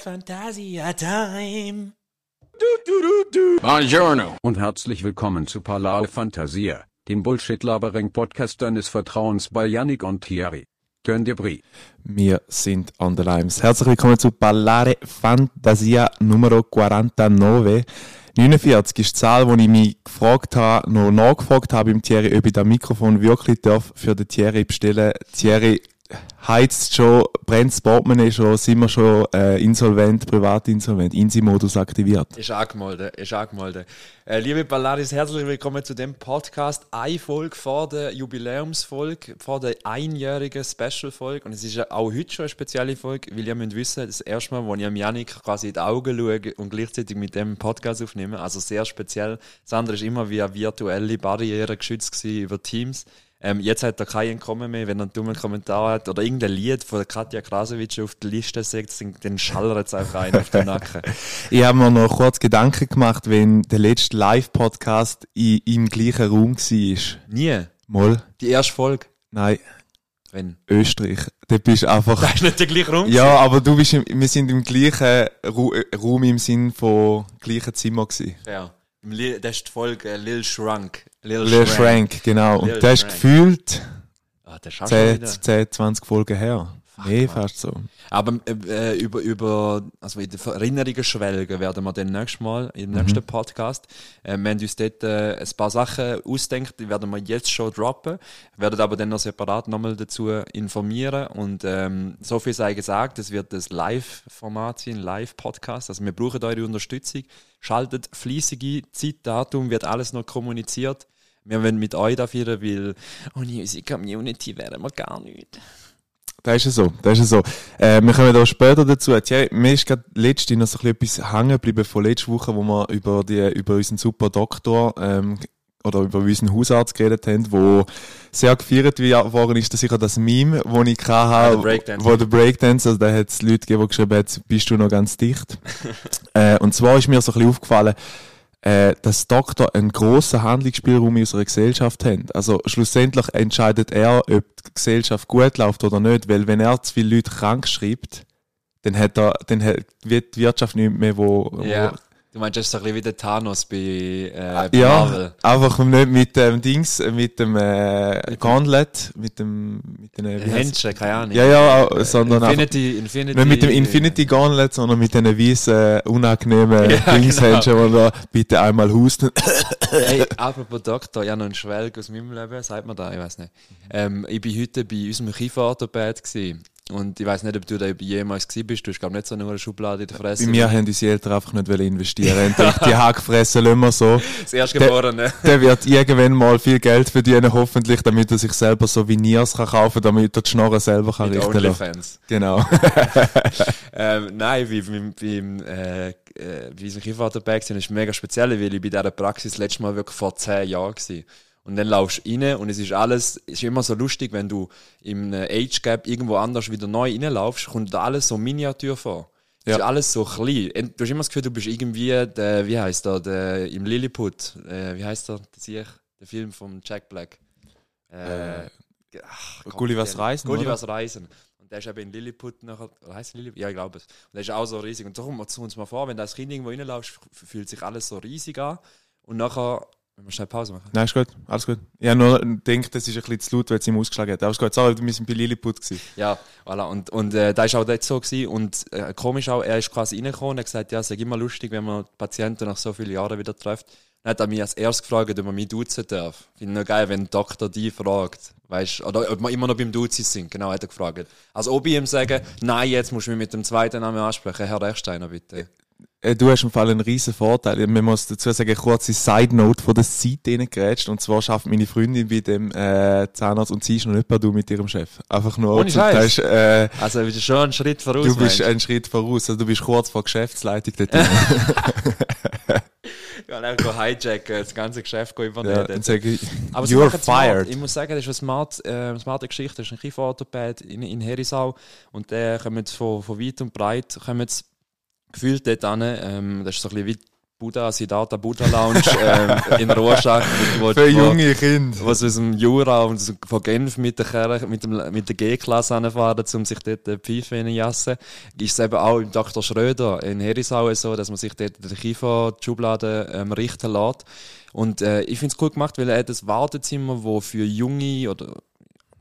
Fantasia Time. Buongiorno und herzlich willkommen zu Palau Fantasia, dem Bullshit-Labering-Podcast deines Vertrauens bei Yannick und Thierry. Könnt ihr Brie? Wir sind on the limes. Herzlich willkommen zu Ballare Fantasia Numero 49. 49 ist die Zahl, wo ich mich gefragt habe, noch nachgefragt habe im Thierry, ob ich das Mikrofon wirklich darf für den Thierry bestellen. Thierry, heizt schon, brennt das Portemonnaie schon, sind wir schon äh, insolvent, privat insolvent, Insi-Modus aktiviert. Ist angemeldet, ist angemeldet. Äh, liebe Ballaris, herzlich willkommen zu dem Podcast. Eine Folge vor der Jubiläumsfolge, vor der einjährigen Special-Folge. Und es ist auch heute schon eine spezielle Folge, weil ihr müsst wissen, das erste Mal, wo ich Janik quasi in die Augen schaue und gleichzeitig mit dem Podcast aufnehme. Also sehr speziell. Das andere ist immer eine virtuelle Barriere geschützt über Teams. Ähm, jetzt hat er keinen Entkommen mehr, wenn er einen dummen Kommentar hat oder irgendein Lied von Katja Krasowitsch auf die Liste setzt, dann schallert es einfach rein auf den Nacken. Ich habe mir noch kurz Gedanken gemacht, wenn der letzte Live-Podcast im gleichen Raum war. Nie? Mal? Die erste Folge? Nein. Wenn? Österreich. Da bist einfach... Das ist nicht der gleiche Raum? Ja, aber du bist im, wir sind im gleichen Ru Raum im Sinn von gleichen Zimmer gewesen. Ja. Das ist die Folge äh, Lil Shrunk. Lil, Lil. Shrank, genau. Lil und der ist Shrank. gefühlt Ah, der schafft 10, 10, 20 Folgen her. Nee, Mann. fast so. Aber äh, über, über also in den Erinnerungen schwelgen werden wir dann nächstes Mal im nächsten Podcast. Äh, wir haben uns dort äh, ein paar Sachen ausdenkt, die werden wir jetzt schon droppen, werden aber dann noch separat nochmal dazu informieren und ähm, so viel sei gesagt, es wird das Live-Format sein, Live-Podcast, also wir brauchen eure Unterstützung. Schaltet fleissige Zeit, Datum, wird alles noch kommuniziert. Wir wollen mit euch da feiern, weil ohne unsere Community wären wir gar nicht. Das ist ja so, das ist ja so. Äh, wir kommen da später dazu. Thierry, mir ist gerade letzte noch so ein bisschen etwas hängen geblieben von letzter Woche, wo wir über, die, über unseren super Doktor ähm, oder über unseren Hausarzt geredet haben, wo sehr gefeiert worden ist, dass sicher das Meme, wo ich Ah, der hatte, wo der Breakdance, also da hat es Leute gegeben, die geschrieben haben, bist du noch ganz dicht. äh, und zwar ist mir so ein bisschen aufgefallen, äh, dass Doktor einen grossen Handlungsspielraum in unserer Gesellschaft haben. Also schlussendlich entscheidet er, ob die Gesellschaft gut läuft oder nicht, weil wenn er zu viele Leute krank schreibt, dann hat er, dann hat, wird die Wirtschaft nicht mehr, wo, wo Ja. Du meinst, das ist so ein bisschen wie der Thanos bei, äh, bei ja, Marvel. einfach nicht mit dem Dings, mit dem äh, Gauntlet, mit dem, mit den, wie heisst- Händchen, keine Ahnung. Ja, ja, auch, sondern einfach, Infinity, Infinity. nicht mit dem Infinity Gauntlet, sondern mit den weißen, unangenehmen Ja, Dingshändchen, wo da bitte einmal husten. Hey, apropos Doktor, ja noch ein Schwelg aus meinem Leben, sagt man da, ich weiß nicht. Ähm, ich bin heute bei unserem Kieferorthopäd gewesen. Und ich weiß nicht, ob du da jemals gewesen bist. Du hast, glaube nicht so eine Schublade in der Fresse. Bei mir haben unsere Eltern einfach nicht investieren. Die Hackfressen lassen wir so. Das Erstgeborene. Der wird irgendwann mal viel Geld verdienen, hoffentlich, damit er sich selber so Veneers kann kaufen, damit er die Schnorren selber kann Mit richten. OnlyFans. Genau. ähm, nein, wie beim, beim äh, äh, bei unserem Kieferorthopäd gewesen, ist mega speziell, weil ich bei dieser Praxis letztes Mal wirklich vor zehn Jahren war. Und dann laufst du rein und es ist alles, es ist immer so lustig, wenn du im äh, Age Gap irgendwo anders wieder neu reinlaufst, kommt da alles so Miniatur vor. Es Ja. ist alles so klein. Du hast immer das Gefühl, du bist irgendwie der, wie heißt der, der im Lilliput, äh, wie heißt der, der, Sieg, der Film von Jack Black. Äh, ach, Gott, Gullivers Reisen, Gullivers Reisen. Und der ist eben in Lilliput nachher, oder heißt Lilliput? Ja, ich glaube es. Und der ist auch so riesig. Und so kommen wir zu uns mal vor, wenn du als Kind irgendwo reinlaufst, fühlt sich alles so riesig an. Und nachher, wenn wir schnell Pause machen. Nein, ist gut. Alles gut. Ich habe nur gedacht, das ist ein bisschen zu laut, weil es ihm ausgeschlagen hat. Aber ist gut. Sorry, wir sind bei Lilliput gewesen. Ja, voilà. Und, und äh, da ist auch dort so gewesen. Und äh, komisch auch, er ist quasi reingekommen und hat gesagt, ja, es ist immer lustig, wenn man Patienten nach so vielen Jahren wieder trifft. Dann hat er mich als erstes gefragt, ob man mich duzen darf. Finde ich noch geil, wenn ein Doktor die fragt. Weißt oder ob wir immer noch beim Duzen sind. Genau, hat er gefragt. Also ob ich ihm sage, nein, jetzt musst du mich mit dem zweiten Namen ansprechen. Herr Rechsteiner, bitte. Äh, Du hast im Fall einen riesen Vorteil. Man muss dazu sagen, kurze Side Note von der Seite reingrätscht. Und zwar schafft meine Freundin bei dem äh, Zahnarzt und sie ist noch nicht per Du mit ihrem Chef. Einfach nur. Ohne Scheiß? äh, Also, du bist schon einen Schritt voraus. du bist einen Schritt voraus. Also du bist kurz vor Geschäftsleitung dort. Ich kann einfach hijacken, das ganze Geschäft übernehmen. ja, sage Aber you're fired. Ich muss sagen, das ist eine smart, äh, smarte Geschichte. Das ist ein Kieferorthopäd in, in Herisau. Und der kommt von, von weit und breit, kommen gefühlt dort an. Ähm, das ist so ein bisschen wie Buddha, Siddhartha Buddha Lounge ähm, in Rorschach. wo- Für junge Kinder. was aus dem Jura und von Genf mit der, mit dem, mit der G-Klasse anfahren, um sich dort die Pfeife reinjassen. Ist es eben auch im Dr. Schröder in Herisau so, dass man sich dort den Kiefer die Schublade ähm, richten lässt. Und äh, ich finde es cool gemacht, weil er hat das Wartezimmer, wo für junge oder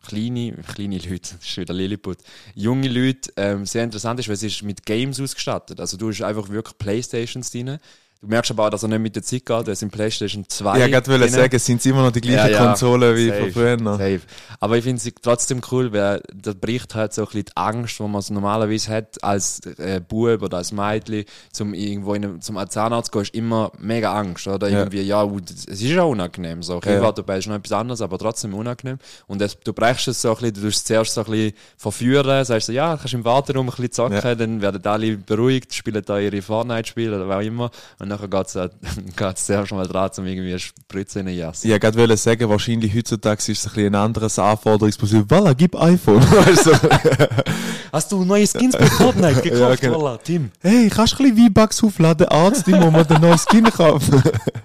kleine, kleine Leute, das ist wieder Lilliput, junge Leute ähm, sehr interessant ist, weil es ist mit Games ausgestattet. Also du hast einfach wirklich Playstations drin. Du merkst aber auch, dass er nicht mit der Zeit geht, es sind Playstation 2 Ja, ich wollte sagen, sind es immer noch die gleichen Konsolen wie safe, von früher. Safe. Aber ich finde es trotzdem cool, weil da bricht halt so ein bisschen die Angst, die man so normalerweise hat als äh, Bub oder als Mädchen, zum irgendwo in einem, zum Zahnarzt zu gehen, ist immer mega Angst, oder? Ja. Irgendwie, ja, das- es ist ja unangenehm, so. Okay, Ja. ja. dabei ist noch etwas anderes, aber trotzdem unangenehm. Und das, du brechst es so ein bisschen, du tust es zuerst so ein bisschen verführen, sagst so, ja, kannst im Warteraum ein bisschen zocken, Ja. dann werden alle beruhigt, spielen da ihre Fortnite-Spiele oder was auch immer. Und nachher geht's halt, geht's zuerst mal dran, um irgendwie eine Spritze in den Jass. Ja, gerade wollte sagen, wahrscheinlich heutzutage ist es ein, bisschen ein anderes Anforderungsprofil. Voilà, gib iPhone. Weißt du, so, Hast du neue Skins bei Fortnite gekauft, Ja, genau. Walla, Tim? hey, kannst du ein bisschen V-Bucks aufladen, Arzt, muss mir den neuen Skin kaufen.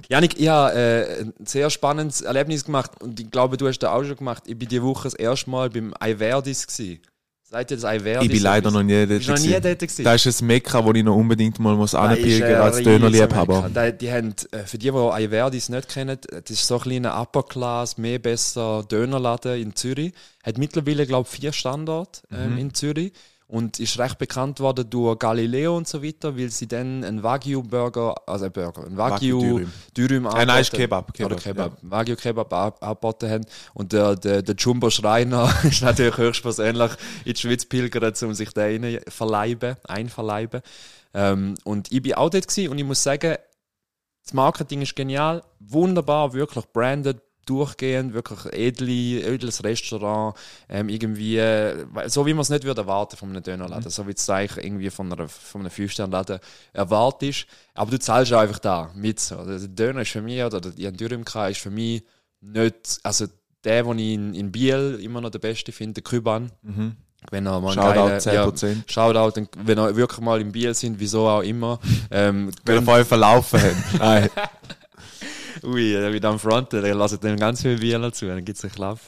Janik, ich habe äh, ein sehr spannendes Erlebnis gemacht und ich glaube, du hast das auch schon gemacht. Ich bin die Woche das erste Mal beim Iverdis gsi. Seid ihr das Iverdis? ich bin leider noch nie dort. Noch nie dort gewesen? Das ist ein Mekka, wo ich noch unbedingt mal muss äh, als Dönerliebhaber. Die, haben, äh, für die, die Iverdis nicht kennen, das ist so ein kleiner Upper Class, mehr besser Dönerladen in Zürich. Hat mittlerweile, glaube ich, vier Standorte ähm, Mhm. in Zürich. Und ist recht bekannt worden durch Galileo und so weiter, weil sie dann einen Wagyu-Burger, also ein Burger, ein Wagyu-Dürüm. Wagyu-Dürüm Äh, nein, ist Kebab, Kebab, Oder Kebab. Wagyu-Kebab ab- angeboten haben. Und der, der, der Jumbo Schreiner ist natürlich höchstpersönlich in die Schweiz pilgert, um sich da rein verleiben, einverleiben. Ähm, und ich bin auch dort gewesen und ich muss sagen, das Marketing ist genial, wunderbar, wirklich branded, durchgehend, wirklich edle, edles Restaurant, ähm, irgendwie, äh, so wie man es nicht würde erwarten von einem Dönerladen, so wie es eigentlich irgendwie von, einer, von einem Fünf-Sterne-Laden erwartest. Aber du zahlst auch einfach da mit. So. Also der Döner ist für mich, oder die Dürüm ist für mich nicht, also der, den ich in, in Biel immer noch der Beste finde, der Küban. Wenn er mal Shoutout geilen- 10%. Shoutout, dann- wenn er wirklich mal im Biel sind, wieso auch immer. Ähm, Weil wir vorher verlaufen. Nein. Ui, der wird am Front, der lasst dem ganz viel Bier zu, dann gibt's einen Klapp.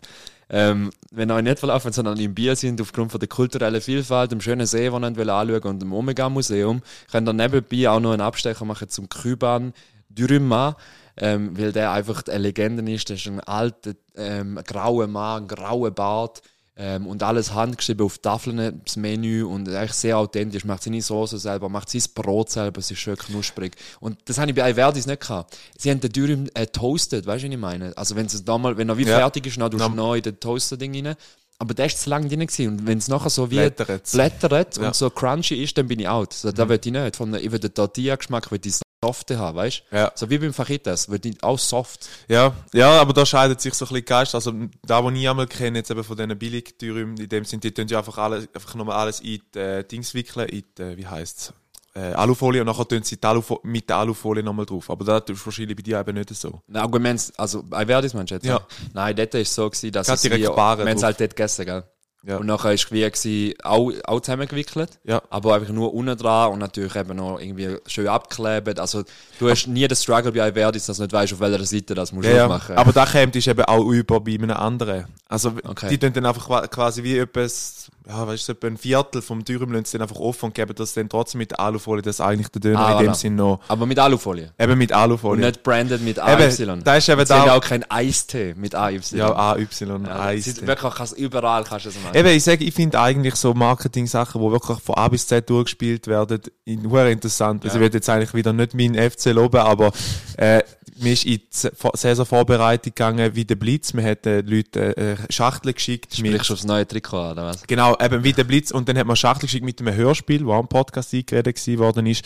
Ähm, wenn euch nicht verlaufen, sondern im Bier sind, aufgrund von der kulturellen Vielfalt, dem schönen See, den ihr anschauen wollt, und dem Omega-Museum, könnt ihr nebenbei auch noch einen Abstecher machen zum Küban Dürüma, ähm, weil der einfach eine Legende ist. Der ist ein alter, ähm, grauer Mann, ein grauer Bart. Ähm, und alles handgeschrieben auf Tafeln, das Menü und eigentlich sehr authentisch. Macht seine Soße selber, macht sein Brot selber, es ist schön knusprig. Und das habe ich bei Iverdis nicht gehabt. Sie haben den Dürüm äh, toasted, weißt du, was ich meine? Also wenn es da mal, wenn er wie Ja. fertig ist, dann tust du neu in den Toaster-Ding rein. Aber der ist zu lang drin gewesen. Und wenn es nachher so wie Blättert's. blättert Ja. und so crunchy ist, dann bin ich out. So, da will ich nicht. Von, ich will den Tortilla-Geschmack, will ich softe haben, weißt du? Ja. So wie beim Fajitas, will ich auch soft. Ja, ja, aber da scheidet sich so ein bisschen die Geist. Also, da, wo ich einmal kenne, jetzt eben von diesen Billigtürmen, in dem sind, die tun ja einfach alles, einfach nochmal alles in die äh, Dings wickeln, in die, äh, wie heisst's, äh, Alufolie und nachher tun sie die Alufo mit der Alufolie nochmal drauf. Aber da tust du wahrscheinlich bei dir eben nicht so. Nein, aber haben's- also bei Verdis meinst du jetzt? Ja. Nein, dort war es so, gewesen, dass Gerade es direkt wie, wir es halt dort gegessen, gell? Ja. Und nachher war es wie gewesen, auch, auch zusammengewickelt, Ja. aber einfach nur unten dran und natürlich eben noch irgendwie schön abgeklebt. Also du hast nie den Struggle bei Verdis, dass du nicht weißt, auf welcher Seite das musst du Ja, ja. aufmachen. Aber da kommt ist eben auch über bei einem anderen. Also, Okay. die tun dann einfach qua- quasi wie etwas, ja, weißt du, etwa ein Viertel vom Dürüm lassen sie dann einfach offen und geben das dann trotzdem mit Alufolie, dass eigentlich der Döner Ah, in dem voilà. Sinn noch, Aber mit Alufolie. eben mit Und Alufolie. nicht branded mit Eben, AY. da ist eben Und sie da- auch kein Eistee mit AY. ja, AY, Ja, Eis. es ist wirklich, kannst, überall kannst du das machen. Eben, ich sage, ich finde eigentlich so Marketing-Sachen, die wirklich von A bis Z durchgespielt werden, in- interessant. Also ich will jetzt eigentlich wieder nicht meinen FC loben, aber äh, mir ist in die Saisonvorbereitung gegangen wie der Blitz. Wir hat den Leuten Schachteln geschickt. Sprichst du aufs neue Trikot an, oder was? Genau, eben wie der Blitz. Und dann hat man Schachtel geschickt mit einem Hörspiel, wo im Podcast eingeredet worden ist,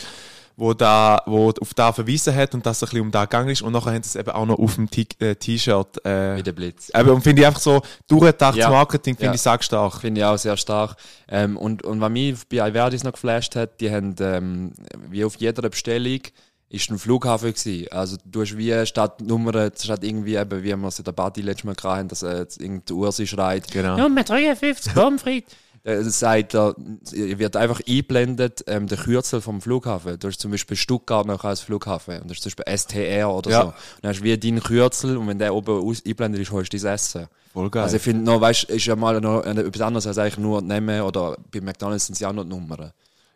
wo da, wo auf da verwiesen hat und dass es ein bisschen um da gegangen ist. Und nachher haben sie es eben auch noch auf dem äh, T-Shirt. Äh, Mit dem Blitz. eben, und finde ich einfach so, durchdachtes Ja. Marketing finde Ja. ich sackstark. Finde ich auch sehr stark. Ähm, und, und was mich bei Iverdis noch geflasht hat, die haben, ähm, wie auf jeder Bestellung, ist ein Flughafen gewesen. Also du hast wie statt Nummern, statt irgendwie eben, wie wir es in der Party letztes Mal gehabt haben, dass äh, jetzt irgendeine Ursi schreit. Genau. Nummer 53, Pommes frites. äh, sagt er, wird einfach eingeblendet, ähm, der Kürzel vom Flughafen. Du hast zum Beispiel Stuttgart noch als Flughafen und das ist zum Beispiel STR oder Ja. so. Und dann hast du wie deinen Kürzel und wenn der oben aus, eingeblendet ist, holst du dein Essen. Voll geil. Also ich finde noch, weißt, ist ja mal noch äh, etwas anderes als eigentlich nur nehmen oder bei McDonalds sind es ja auch noch die Nummern.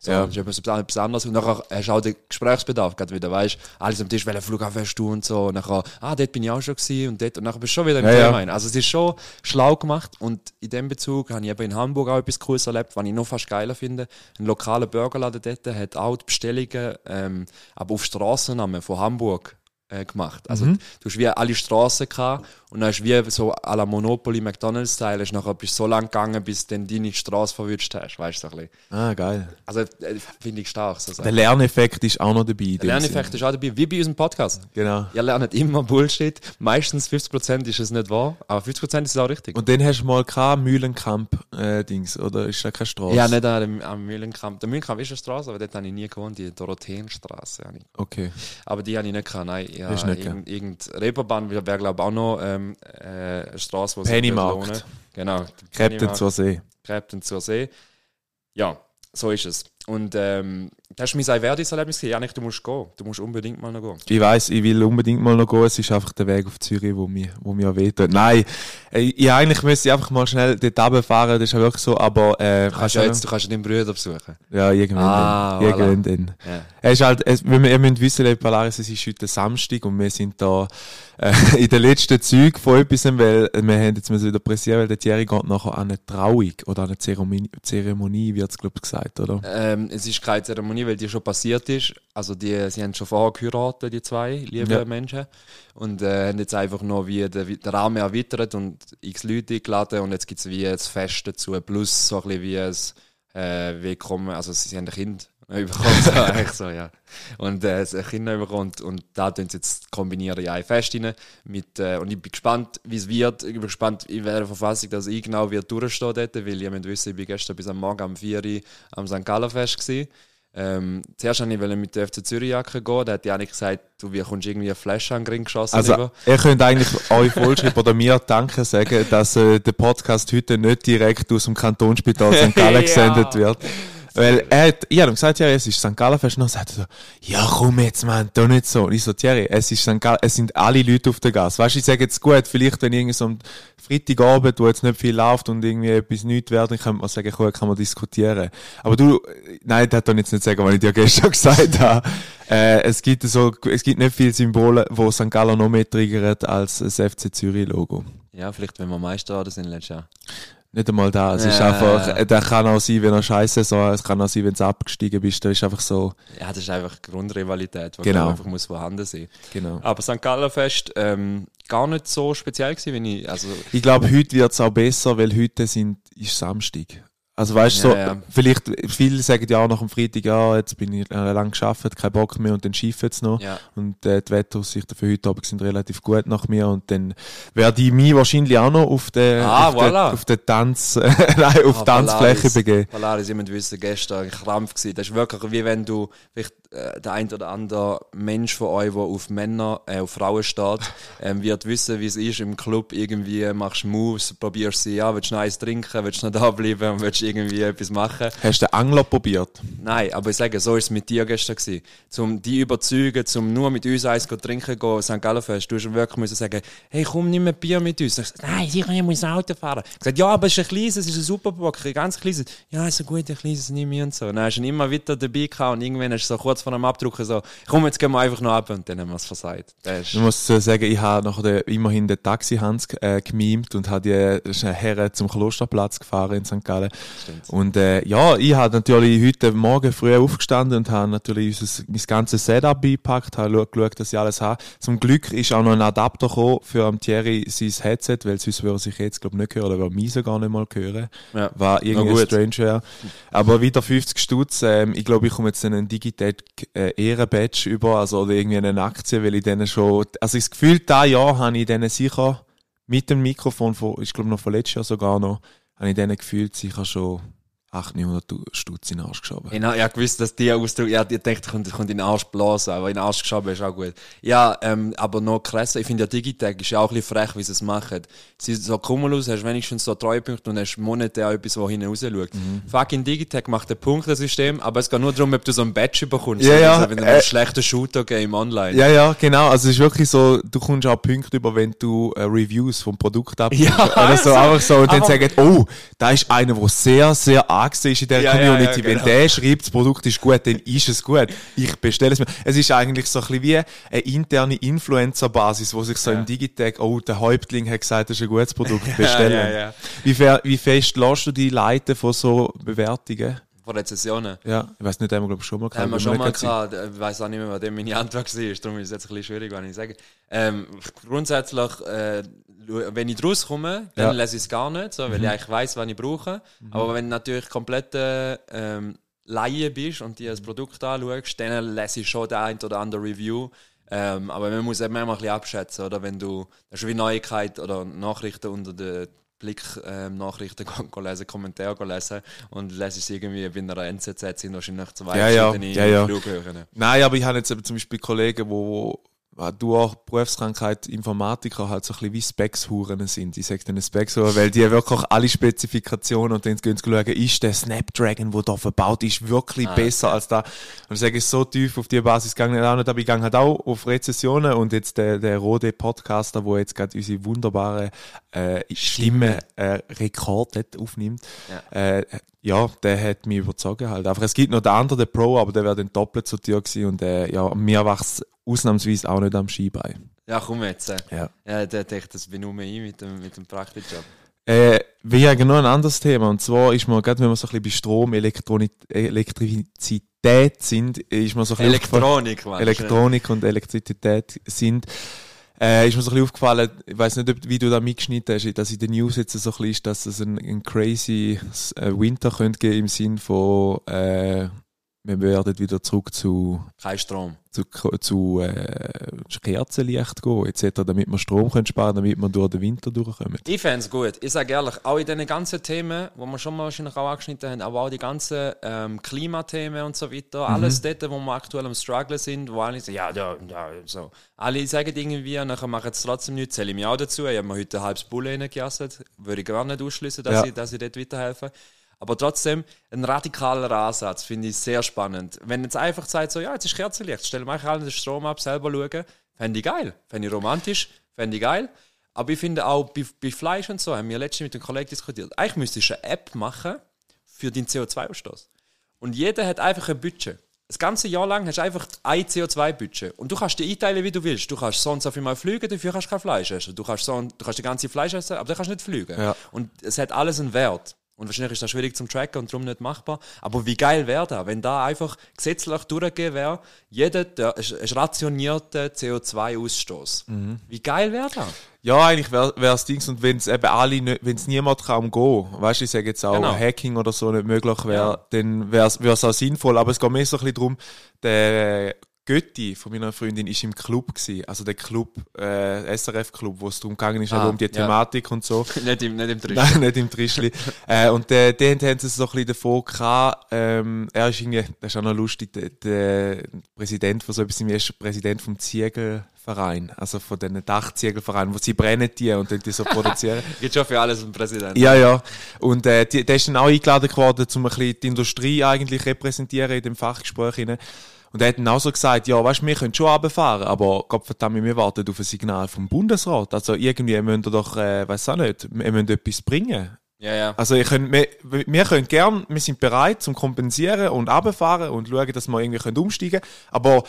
So, Ja. Das ist etwas anderes. Und nachher hast du auch den Gesprächsbedarf gerade wieder, weißt alles am Tisch, welchen Flughafen hast du und so. Und nachher, ah, dort bin ich auch schon gewesen und dort. Und nachher bist du schon wieder im Ja, Thema ja. Also es ist schon schlau gemacht und in dem Bezug habe ich eben in Hamburg auch etwas Cooles erlebt, was ich noch fast geiler finde. Ein lokaler Burgerladen dort hat auch die Bestellungen, ähm, aber auf Strassennamen von Hamburg äh, gemacht. Also Mhm. du hast wie alle Straßen gehabt und dann hast wie so à la Monopoly McDonalds Style, ist nachher bist so lang gegangen, bis du dann deine Straße verwünscht hast, weißt du so ein bisschen. ah, geil. Also äh, finde ich stark. So Der. Lerneffekt ist auch noch dabei. Der Lerneffekt Sinn. ist auch dabei, wie bei unserem Podcast. Genau. Ihr lernt immer Bullshit. Meistens 50% ist es nicht wahr, aber 50% ist es auch richtig. Und dann hast du mal kein Mühlenkamp-Dings, oder ist da keine Straße? ja, nicht am, am Mühlenkamp. Der Mühlenkamp ist eine Straße, aber dort habe ich nie gewohnt, die Dorotheenstraße. Okay. Aber die habe ich nicht gehabt, nein. Ja, irgend, irgend Reeperbahn wäre, glaube ich, auch noch ähm, äh, eine Straße, wo sich Pennymarkt. Genau. Captain zur See. Gräbten zur See. Ja, so ist es. Und ähm, das war mein Verdis-Erlebnis. gewesen. Janik, du musst gehen. Du musst unbedingt mal noch gehen. Ich weiß, ich will unbedingt mal noch gehen. Es ist einfach der Weg auf Zürich, wo mir, wo mir wehtut. Nein, äh, ich eigentlich müsste ich einfach mal schnell dort runterfahren. Das ist ja wirklich so, aber, äh, Du kannst, ja jetzt, du kannst deinen Bruder besuchen. ja, irgendwann Ah, dann. voilà. Irgendwann dann. Ja. Es ist halt, es, wir, ihr müsst wissen, Polaris, es ist heute Samstag und wir sind da äh, in den letzten Zügen von etwas, weil wir haben jetzt müssen wieder pressieren, weil der Thierry geht nachher an eine Trauung oder an eine Zeremonie, Zeremonie wird es, glaube ich, gesagt, oder? Ähm, es ist keine Zeremonie, weil die schon passiert ist. Also die, sie haben schon vorher geheiratet, die zwei lieben Ja. Menschen. Und äh, haben jetzt einfach noch wie den, den Rahmen erweitert und x Leute eingeladen und jetzt gibt es wie ein Fest dazu. Plus so ein bisschen wie ein äh, Willkommen, also sie, sie haben ein Kind bekommen, so, eigentlich so, ja. Und äh, ein Kind bekommen und, und da tun sie jetzt kombinieren in ein Fest rein. Mit, äh, und ich bin gespannt, wie es wird. Ich bin gespannt, in welcher Verfassung dass ich genau wird durchstehen dort, weil ihr müsst wissen, ich bin gestern bis am Morgen um 4 Uhr am St. Gallen Fest gewesen. Ähm, zuerst wollte ich mit der FC Zürich Jacke gehen. Da hat Janik gesagt, du wie kommst irgendwie eine Flasche an den Ring geschossen. Also, über. ihr könnt eigentlich euch vollschreiben oder mir Danke sagen, dass äh, der Podcast heute nicht direkt aus dem Kantonsspital St. Gallen Ja. gesendet wird. Weil er hat, ich hab ihm gesagt, ja, es ist St. Gallen Fest. Und dann sagt er so, ja, komm jetzt, Mann, doch nicht so. Und ich so, Thierry, es ist St. Gallen, es sind alle Leute auf der Gas. Weißt du, ich sage jetzt gut, vielleicht, wenn irgendwie so am Freitagabend, wo jetzt nicht viel läuft und irgendwie etwas nicht wird, dann kann man sagen, cool, kann man diskutieren. Aber du, nein, das hat doch jetzt nicht sagen, was ich dir gestern gesagt habe. Äh, es gibt so, es gibt nicht viele Symbole, wo St. Gallen noch mehr triggert als das FC Zürich Logo. Ja, vielleicht, wenn wir Meister geworden sind letztes Jahr. Nicht einmal da. Es ist Ja. einfach, äh, der kann auch sein, wenn er scheiße so, es kann auch sein, wenn du abgestiegen bist. Da ist einfach so, Ja, das ist einfach Grundrivalität, die Genau. einfach muss vorhanden sein. genau. Aber St. Gallen Fest ähm, gar nicht so speziell gewesen, wenn ich, also Ich glaube, heute wird es auch besser, weil heute sind, ist Samstag. Also weißt du, Ja, so, ja. vielleicht, viele sagen ja auch nach dem Freitag, ja, jetzt bin ich äh, lang geschafft, kein Bock mehr und dann schifft es noch. ja. Und äh, die Wetteraussichten für heute Abend sind relativ gut nach mir und dann werde ich mich wahrscheinlich auch noch auf den, Ah, auf, voilà. den auf den Tanz, nein, auf Ah, Tanzfläche Polaris. begeben. Polaris, ihr müsst wissen, gestern ein Krampf gewesen. Das ist wirklich wie wenn du vielleicht äh, der ein oder andere Mensch von euch, der auf Männer, äh, auf Frauen steht, ähm, wird wissen, wie es ist im Club. Irgendwie machst du Moves, probierst sie, ja, willst du noch eins trinken, willst du noch da bleiben und willst irgendwie etwas machen. Hast du den Angler probiert? Nein, aber ich sage, so ist es mit dir gestern gewesen. Zum die überzeugen, zum nur mit uns eins zu trinken gehen, St. Gallen Fest, du hast wirklich müssen sagen, hey, komm, nimm ein Bier mit uns. Ich sag, Nein, sicher, ich muss Auto fahren. Ich gesagt, ja, aber es ist ein kleines, es ist ein Superbock, ein ganz kleines. Ja, ist ein guter kleines, nimm mir und so. Dann hast du ihn immer wieder dabei gehabt und irgendwann hast du so kurz vor dem Abdrucken so, komm, jetzt gehen wir einfach noch ab und dann haben wir es versagt. Ich muss äh, sagen, ich habe nachher immerhin den Taxi-Hans äh, gemimt und habe die eine Herren zum Klosterplatz gefahren in St. Gallen. Stimmt. Und äh, ja, ich habe natürlich heute Morgen früh aufgestanden und habe natürlich unser, mein ganzes Setup beipackt, habe geschaut, dass ich alles habe. Zum Glück ist auch noch ein Adapter gekommen für Thierry sein Headset, weil sonst würde sich jetzt glaube nicht hören oder würde mich sogar nicht mal hören. Ja. War irgendwie strange. Aber wieder 50 Stutz. Ähm, ich glaube, ich komme jetzt einen Digitec äh, Ehrenbadge über, also oder irgendwie eine Aktie, weil ich denen schon, also das Gefühl, da Jahr habe ich denen sicher mit dem Mikrofon von, ich glaube noch von letztes Jahr sogar noch, habe ich denen gefühlt sicher schon 800, 900 Stutz in den Arsch geschoben. Ich habe ja gewusst, dass die Ausdruck, ja, ich dachte, kommt, kommt in den Arsch blasen, aber in den Arsch geschoben ist auch gut. Ja, ähm, aber noch krasser, ich finde ja Digitec ist ja auch ein bisschen frech, wie sie es machen. Sie so Cumulus, hast wenigstens so Treuepunkte und hast monetär etwas, wo hinten raus schaut. Mhm. Fucking Digitec macht ein Punktesystem, aber es geht nur darum, ob du so ein Badge bekommst. Ja, ja, also, wenn du äh, einen schlechten Shooter-Game online. Ja, ja, genau. Also es ist wirklich so, du kommst auch Punkte über, wenn du äh, Reviews vom Produkt ab Ja, oder so, also, einfach so und dann sagen, oh, da ist einer, der sehr, sehr angesehen ist in der Ja, ja, Community. ja, Wenn genau. der schreibt, das Produkt ist gut, dann ist es gut. Ich bestelle es mir. Es ist eigentlich so ein bisschen wie eine interne Influencer-Basis, wo sich so Ja. im Digitag, oh, der Häuptling hat gesagt, das ist ein gutes Produkt, bestellen. ja, ja. Wie, fair, wie fest lässt du die leiten von so Bewertungen? Von Rezessionen. Ja, ich weiß nicht, haben wir glaube ich schon mal Da haben wir schon mal gehabt, ich weiß auch nicht mehr, was meine Antwort war, darum ist es jetzt ein bisschen schwierig, was ich sage. Ähm, grundsätzlich, äh, wenn ich rauskomme, dann Ja. Mhm. lese ich es gar nicht, so, weil ich eigentlich weiss, was ich brauche. Aber wenn du natürlich komplette ähm, Laie bist und dir das Produkt anschaust, dann lese ich schon den ein oder andere Review. Ähm, aber man muss eben manchmal ein bisschen abschätzen, oder? Wenn du, das ist wie Neuigkeit oder Nachrichten unter den Blick ähm, Nachrichten go- go lesen, Kommentare go lesen und lese ich irgendwie bei einer NZZ sind wahrscheinlich zwei Ja, ja, verschiedene ja, ja. Flughöhen. Nein, aber ich habe jetzt eben zum Beispiel Kollegen, wo wo du auch Berufskrankheit Informatiker halt so ein bisschen wie Specs-Huren sind. Ich sage denen Specs-Huren, weil die wirklich alle Spezifikationen und dann gehen sie schauen, ist der Snapdragon, der da verbaut ist, wirklich besser als da. Und ich sage, so tief auf die Basis gegangen, auch nicht, aber ich gehe halt auch auf Rezessionen und jetzt der, der Rode Podcaster, wo jetzt gerade unsere wunderbare äh, Stimme äh, rekordet aufnimmt, Ja. äh, ja, der hat mich überzogen halt. Einfach, es gibt noch den anderen, den Pro, aber der wäre dann doppelt so teuer gewesen und äh, ja, mir wächst ausnahmsweise auch nicht am Skibein. Ja, komm jetzt. Äh. Ja. Ja, der denkt, das bin nur ich mit dem, mit dem Praktikjob. Äh, wir haben noch ein anderes Thema und zwar ist man, gerade wenn wir so ein bisschen bei Strom, Elektronik, Elektrizität sind, ist man so ein bisschen Elektronik, Mann. Elektronik und Elektrizität sind, äh, ist mir so ein bisschen aufgefallen, ich weiß nicht, ob, wie du da mitgeschnitten hast, dass in den News jetzt so ein bisschen ist, dass es ein, ein crazy äh, Winter könnte geben im Sinn von, äh, wir werden wieder zurück zu, Kein Strom. zu, zu äh, Kerzenlicht gehen, etc., damit wir Strom können sparen damit wir durch den Winter durchkommen. Ich fände es gut. Ich sage ehrlich, auch in diesen ganzen Themen, die wir schon mal wahrscheinlich auch angeschnitten haben, aber auch die ganzen ähm, Klimathemen und so weiter, alles dort, wo wir aktuell am Struggle sind, wo alle sagen, ja, ja, ja, so. Alle sagen irgendwie, nachher machen es trotzdem nichts, zähle ich mich auch dazu. Ich habe mir heute ein halbes Bulle reingejasset, würde ich gar nicht ausschließen, dass, Ja. ich, dass ich dort weiterhelfe. Aber trotzdem, ein radikaler Ansatz finde ich sehr spannend. Wenn jetzt einfach sagt, so, ja, jetzt ist Kerzenlicht, stellen wir einfach allen den Strom ab, selber schauen, fände ich geil. Fände ich romantisch, fände ich geil. Aber ich finde auch bei, bei Fleisch und so, haben wir letztens mit einem Kollegen diskutiert, eigentlich müsstest du eine App machen für deinen CO2-Ausstoß. Und jeder hat einfach ein Budget. Das ganze Jahr lang hast du einfach ein CO2-Budget. Und du kannst dir einteilen, wie du willst. Du kannst so und so viel mal fliegen, dafür kannst du kein Fleisch essen. Du kannst, so du kannst die ganze Fleisch essen, aber du kannst nicht fliegen. Ja. Und es hat alles einen Wert. Und wahrscheinlich ist das schwierig zum Tracken und darum nicht machbar. Aber wie geil wäre das, wenn da einfach gesetzlich durchgehen wäre, jeder der, ist, rationierter CO2-Ausstoß. Wie geil wäre das? Ja, eigentlich wäre es Dings und wenn es eben alle wenn es niemand kann gehen, weißt du, ich sage jetzt auch, Genau. Hacking oder so nicht möglich wäre, Ja. dann wäre es auch sinnvoll. Aber es geht mehr so ein bisschen darum, der Götti von meiner Freundin ist im Club gewesen, also der Club, äh, SRF-Club, wo es darum gegangen ist, Ah, eben um die ja. Thematik und so. nicht im, nicht im Trisch. Nein, nicht im Trischli. äh, und äh, den haben sie so ein bisschen davon gehabt, ähm, er ist irgendwie, das ist auch noch lustig, der, der Präsident von so etwas, er ist Präsident vom Ziegelverein, also von den Dachziegelvereinen, wo sie brennen die und dann die so produzieren. Gibt schon für alles einen Präsidenten. ja, ja. Und äh, die, der ist dann auch eingeladen geworden, um ein bisschen die Industrie eigentlich repräsentieren in dem Fachgespräch. Rein. Und er hat dann auch so gesagt, ja, weißt du, wir können schon runterfahren, aber Gottverdammt, wir warten auf ein Signal vom Bundesrat. Also irgendwie müssen wir doch, äh, weiß auch nicht, wir müssen etwas bringen. ja. ja. Also ich können, wir, wir können gern, wir sind bereit zum Kompensieren und runterfahren und schauen, dass wir irgendwie können umsteigen können. Aber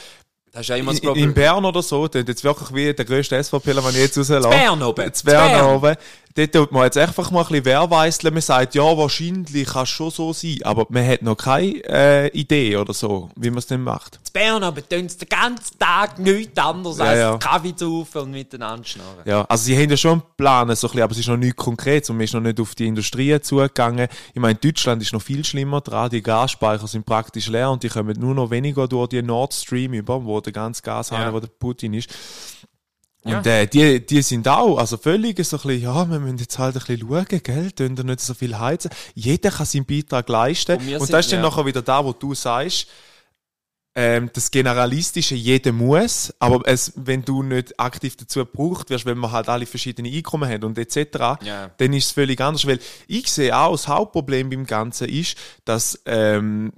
ja in, in. Bern oder so, das jetzt wirklich wie der grösste SVPler, wenn ich jetzt rauslasse. Bern oben. Bern. oben. Dort tut man jetzt einfach mal ein bisschen wehrweiseln. Man sagt, ja, wahrscheinlich kann es schon so sein, aber man hat noch keine äh, Idee oder so, wie man es denn macht. In Bern aber tun sie den ganzen Tag nichts anderes Ja, als ja. Kaffee zu saufen und miteinander schnarren. Ja, also sie haben ja schon einen Plan, so ein bisschen, aber es ist noch nichts Konkretes und man ist noch nicht auf die Industrie zugegangen. Ich meine, Deutschland ist noch viel schlimmer dran. Die Gasspeicher sind praktisch leer und die kommen nur noch weniger durch die Nord Stream über, wo der ganze Gashahn, Ja. wo der Putin ist. Und äh, die, die sind auch, also völlig so ein bisschen, ja, wir müssen jetzt halt ein bisschen schauen, gell, tun da nicht so viel heizen. Jeder kann seinen Beitrag leisten. Und Und, sind- das ist dann ja. nachher wieder da, wo du sagst, ähm, das Generalistische, jeder muss, aber es, wenn du nicht aktiv dazu gebraucht wirst, wenn wir halt alle verschiedene Einkommen haben und etc., Ja. dann ist es völlig anders, weil ich sehe auch, das Hauptproblem beim Ganzen ist, dass, ähm,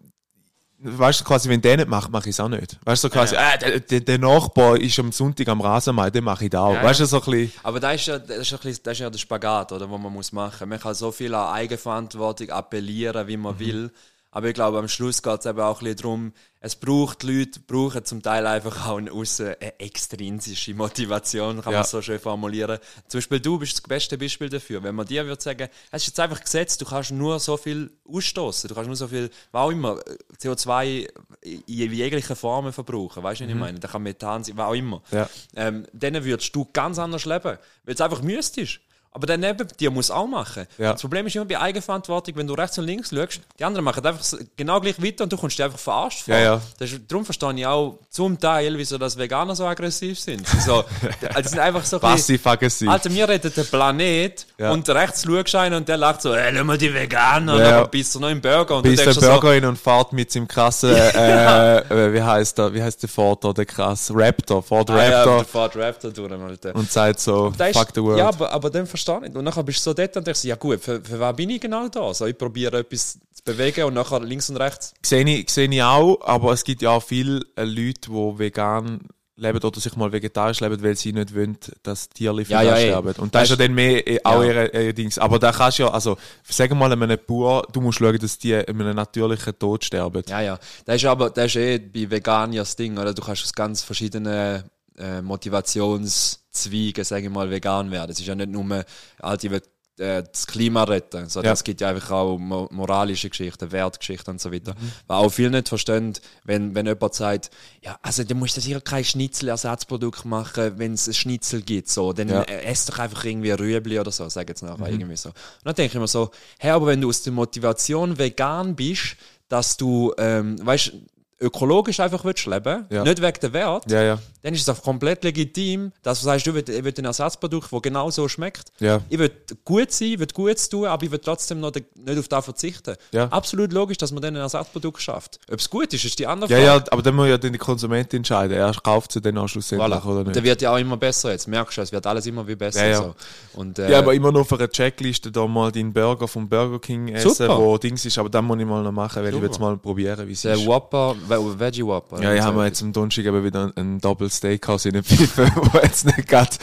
weißt du, quasi, wenn der nicht macht, mache ich es auch nicht. Weißt du, so quasi, Ja. äh, der, der, Nachbar ist am Sonntag am Rasenmähen, dann mache ich das auch. Ja, weißt du, so ein bisschen, Aber das ist, ja, das, ist ein bisschen, das ist ja der Spagat, oder, was man muss machen. Man kann so viel an Eigenverantwortung appellieren, wie man will. Aber ich glaube, am Schluss geht es eben auch ein bisschen darum, es braucht die Leute, brauchen zum Teil einfach auch eine, aussen, eine extrinsische Motivation, kann Ja. man so schön formulieren. Zum Beispiel du bist das beste Beispiel dafür. Wenn man dir würde sagen, es ist jetzt einfach gesetzt, du kannst nur so viel ausstoßen, du kannst nur so viel, was auch immer, CO2 in jeglichen Formen verbrauchen, weißt du, was ich meine? Da kann Methan sein, was auch immer Ja. ähm, dann würdest du ganz anders leben, weil es einfach müsstest. Aber der neben dir muss auch machen. Ja. Das Problem ist immer bei Eigenverantwortung, wenn du rechts und links schaust, die anderen machen einfach so- genau gleich weiter und du kommst dir einfach verarscht vor. Ja, ja. Das ist, darum verstehe ich auch zum Teil, wieso das Veganer so aggressiv sind. So, also sind einfach so passiv-aggressiv. Alter, wir retten den Planet Ja. und rechts schaust einen und der lacht so, hey, lass mal die Veganer, Ja, aber bist du noch im Burger und bis du Burger rein und fährt mit seinem krassen, äh, äh, wie heißt der, wie heißt der Ford da, der krass Raptor, Ford so, ah, ja, Raptor der fährt Raptor durch, Alter. und sagt so, Da ist- fuck the world. Ja, aber, aber dann verstehe ich nicht. Und nachher bist du so dort und denkst, ja gut, für, für was bin ich genau da? So, ich probiere etwas zu bewegen und nachher links und rechts. Sehe ich, sehe ich auch, aber es gibt ja auch viele äh, Leute, die vegan leben oder sich mal vegetarisch leben, weil sie nicht wollen, dass Tiere Ja, ja, sterben. Und das ist ja dann mehr auch Ja. ihre, ihre Dings. Aber da kannst du ja, also, sag mal einem Bauer, du musst schauen, dass die in einem natürlichen Tod sterben. Ja, ja. Das ist aber das ist eh bei Vegan das Ding, oder? Du kannst aus ganz verschiedenen äh, Motivationszweigen, sage ich mal, vegan werden. Es ist ja nicht nur, halt, ich will äh, das Klima retten, sondern Ja. es gibt ja einfach auch mo moralische Geschichten, Wertgeschichten und so weiter. Weil auch viele nicht verstehen, wenn, wenn jemand sagt, ja, also du musst ja sicher kein Schnitzelersatzprodukt machen, wenn es ein Schnitzel gibt, so, dann Ja. äh, ess doch einfach irgendwie Rüebli oder so, sag jetzt nachher irgendwie so. Und dann denke ich mir so, hey, aber wenn du aus der Motivation vegan bist, dass du, ähm, weißt, ökologisch einfach willst leben, Ja. nicht wegen der Wert, Ja, ja. Dann ist es auch komplett legitim, dass du sagst, du willst, ich will ein Ersatzprodukt, das genau so schmeckt. Ja. Ich will gut sein, ich will Gutes tun, aber ich will trotzdem noch nicht auf das verzichten. Ja. Absolut logisch, dass man dann ein Ersatzprodukt schafft. Ob es gut ist, ist die andere Ja, Frage. ja, aber dann muss ja dann der Konsument entscheiden. Er kauft sie dann auch schlussendlich, Voilà. oder Und nicht? der wird ja auch immer besser jetzt. Merkst du, es wird alles immer wie besser. Ja, ja. So. Und, äh, Ja, aber immer nur für eine Checkliste da mal den Burger vom Burger King essen, Super. wo Dings ist. Aber dann muss ich mal noch machen, weil ich Super. will es mal probieren, wie es der ist. Whopper, Ve- Veggie Whopper. Ja, ich habe mir jetzt am Donnerstag eben wieder einen Double Steakhouse in den Pfeifen, wo jetzt nicht geht.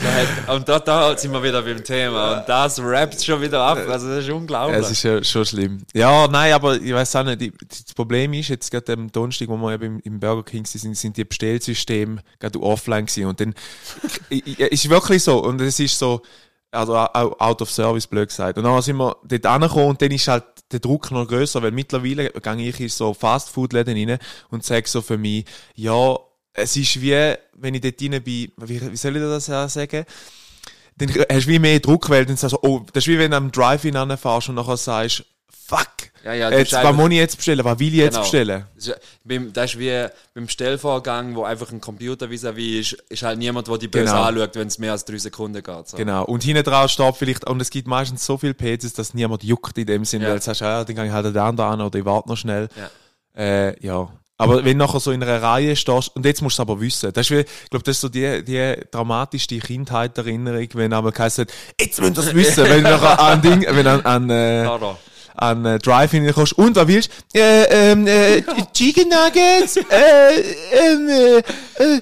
Und da, da sind wir wieder beim Thema. Und das rappt schon wieder ab. Also, das ist unglaublich. Es ist ja schon schlimm. Ja, nein, aber ich weiß auch nicht. Das Problem ist, jetzt gerade am Donnerstag, wo wir eben im, Burger King sind, sind die Bestellsysteme gerade offline gewesen. Und dann, ist wirklich so. Und es ist so, also out of service, blöd gesagt. Und dann sind wir dort angekommen und dann ist halt der Druck noch größer, weil mittlerweile gehe ich in so Fastfood-Läden rein und sage so für mich, ja, es ist wie, wenn ich dort rein bin, wie, wie soll ich das sagen? Dann hast du wie mehr Druck, weil dann sagst du, oh, das ist wie wenn du am Drive-In anfährst und nachher sagst, fuck, Ja, ja, jetzt, was muss ich jetzt bestellen, was will ich jetzt Genau. bestellen? Das ist, das ist wie beim Stellvorgang, wo einfach ein Computer vis-à-vis ist, ist halt niemand, der die böse Genau. anschaut, wenn es mehr als drei Sekunden geht. So. Genau. Und hinten drauf steht vielleicht, und es gibt meistens so viele PCs, dass niemand juckt in dem Sinne, Ja. weil du sagst, ja, dann gehe ich halt den anderen an oder ich warte noch schnell. Ja. Äh, ja. Aber wenn du nachher so in einer Reihe stehst, und jetzt musst du es aber wissen, das ist wie, ich glaube, das ist so die, die dramatischste Kindheitserinnerung, wenn einmal geheißen hat, jetzt müsst ihr es wissen, wenn du nachher an Ding, wenn du an, an, äh, an äh, Drive-In kommst und was willst? Äh, ähm, äh, Chicken Nuggets, äh, ähm, äh, äh,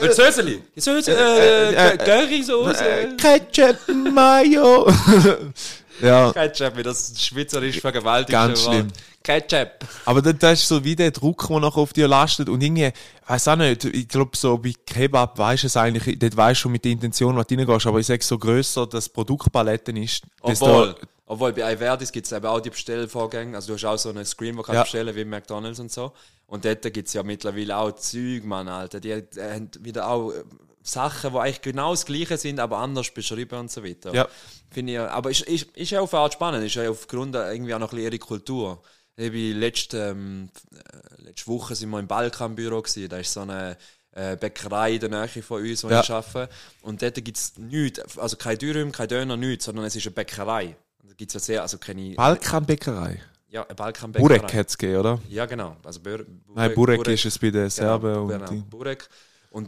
du Söseli? Söseli, äh, äh, äh, Currysoße. äh, Ketchup, Mayo. ja, Ketchup, wie das schweizerisch vergewaltigt Ganz schlimm. Ketchup. aber das, das ist so wie der Druck, der nachher auf dir lastet und irgendwie, ich weiß auch nicht, ich glaube so bei Kebab weisst du es eigentlich, dort weisst du schon mit der Intention, was du reingehst, aber ich sage so grösser das Produktpaletten ist, Obwohl, obwohl bei iVerdis gibt es eben auch die Bestellvorgänge. Also du hast auch so einen Screen, wo kannst Ja. bestellen wie McDonalds und so. Und dort gibt es ja mittlerweile auch Zeug, Mann, Alter. Die äh, haben wieder auch äh, Sachen, die eigentlich genau das Gleiche sind, aber anders beschrieben und so weiter. Ja. Finde ich, aber ist, ist, ist ja auf eine Art spannend, ist ja aufgrund äh, irgendwie auch noch ein bisschen ihre Kultur. Ich letzte, ähm, äh, letzte Woche sind wir im Balkanbüro gewesen, da ist so eine äh, Bäckerei in der Nähe von uns, wo Ja. ich arbeite. Und dort gibt es nichts, also kein Dürüm, kein Döner, nichts, sondern es ist eine Bäckerei. Da gibt es ja sehr, also keine... Balkanbäckerei. ja, eine Balkanbäckerei. Burek hat es gegeben, oder? Ja, genau. Also Bur Nein, Burek ist es bei den Serben genau, und genau, die- Burek. Und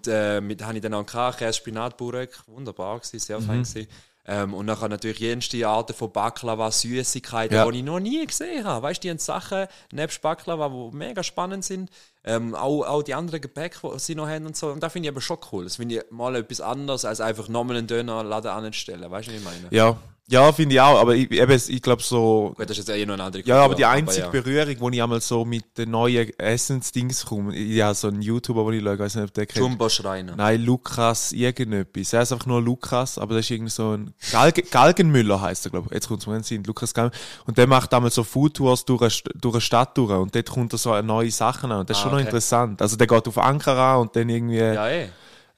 äh, mit habe ich dann auch gehabt, Käse, Spinat, Burek. Wunderbar gewesen, sehr Mhm. fein gewesen. Ähm, und nachher natürlich jenste Arten von Baklava, Süßigkeiten, Ja. die ich noch nie gesehen habe. Weißt du, die haben Sachen nebst Baklava, die mega spannend sind. Ähm, auch, auch die anderen Gepäck, die sie noch haben und so. Und das finde ich aber schon cool. Das finde ich mal etwas anderes, als einfach nochmal einen Dönerladen anzustellen. Weißt du, was ich meine? Ja, ja finde ich auch. Aber ich, eben, ich glaube so. Gut, das ist jetzt eh noch eine andere Ja, aber die Kultur, einzige ja. Berührung, wo ich einmal so mit den neuen Essensdings komme, ich habe so einen YouTuber, den ich schaue, ich weiß nicht, ob der kennt. Jumbo Schreiner. Nein, Lukas irgendetwas. Er ist einfach nur Lukas, aber das ist irgendwie so ein Galgen, Galgenmüller heißt er, glaube ich. Jetzt kommt es mir Sinn, Lukas Galgen. Und der macht einmal so Foodtours durch eine, durch eine Stadt durch und dort kommt er so neue Sachen an. Und das ist Ah, schon noch okay. interessant. Also der geht auf Ankara und dann irgendwie. Ja, eh.